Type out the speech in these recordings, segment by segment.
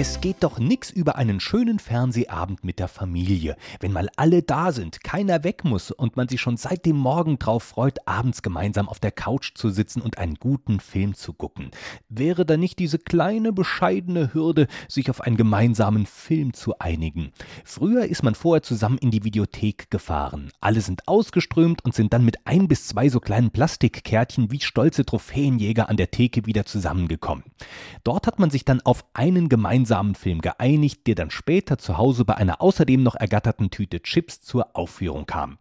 Es geht doch nix über einen schönen Fernsehabend mit der Familie, wenn mal alle da sind, keiner weg muss und man sich schon seit dem Morgen drauf freut, abends gemeinsam auf der Couch zu sitzen und einen guten Film zu gucken. Wäre da nicht diese kleine bescheidene Hürde, sich auf einen gemeinsamen Film zu einigen? Früher ist man vorher zusammen in die Videothek gefahren. Alle sind ausgeströmt und sind dann mit ein bis zwei so kleinen Plastikkärtchen wie stolze Trophäenjäger an der Theke wieder zusammengekommen. Dort hat man sich dann auf einen gemeinsamen Film geeinigt, der dann später zu Hause bei einer außerdem noch ergatterten Tüte Chips zur Aufführung kam.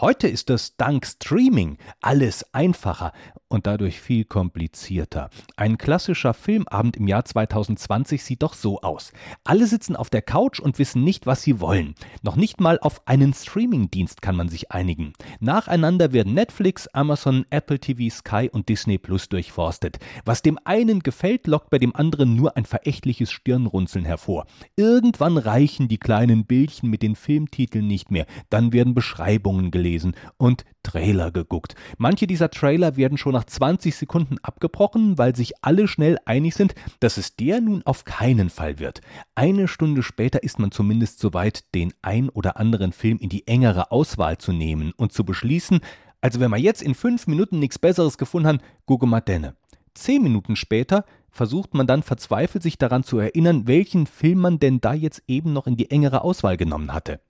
Heute ist es dank Streaming alles einfacher und dadurch viel komplizierter. Ein klassischer Filmabend im Jahr 2020 sieht doch so aus. Alle sitzen auf der Couch und wissen nicht, was sie wollen. Noch nicht mal auf einen Streamingdienst kann man sich einigen. Nacheinander werden Netflix, Amazon, Apple TV, Sky und Disney Plus durchforstet. Was dem einen gefällt, lockt bei dem anderen nur ein verächtliches Stirnrunzeln hervor. Irgendwann reichen die kleinen Bildchen mit den Filmtiteln nicht mehr. Dann werden Beschreibungen gelesen gelesen und Trailer geguckt. Manche dieser Trailer werden schon nach 20 Sekunden abgebrochen, weil sich alle schnell einig sind, dass es der nun auf keinen Fall wird. Eine Stunde später ist man zumindest soweit, den ein oder anderen Film in die engere Auswahl zu nehmen und zu beschließen, also wenn wir jetzt in fünf Minuten nichts Besseres gefunden haben, gucke mal denne. Zehn Minuten später versucht man dann verzweifelt sich daran zu erinnern, welchen Film man denn da jetzt eben noch in die engere Auswahl genommen hatte.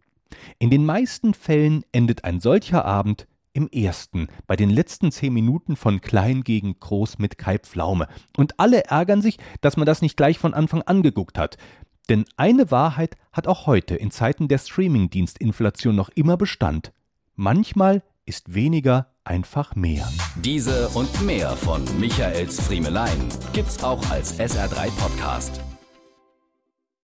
In den meisten Fällen endet ein solcher Abend im ersten, bei den letzten zehn Minuten von Klein gegen Groß mit Kai Pflaume. Und alle ärgern sich, dass man das nicht gleich von Anfang an geguckt hat. Denn eine Wahrheit hat auch heute in Zeiten der Streamingdienstinflation noch immer Bestand. Manchmal ist weniger einfach mehr. Diese und mehr von Michaels Friemelein gibt's auch als SR3 Podcast.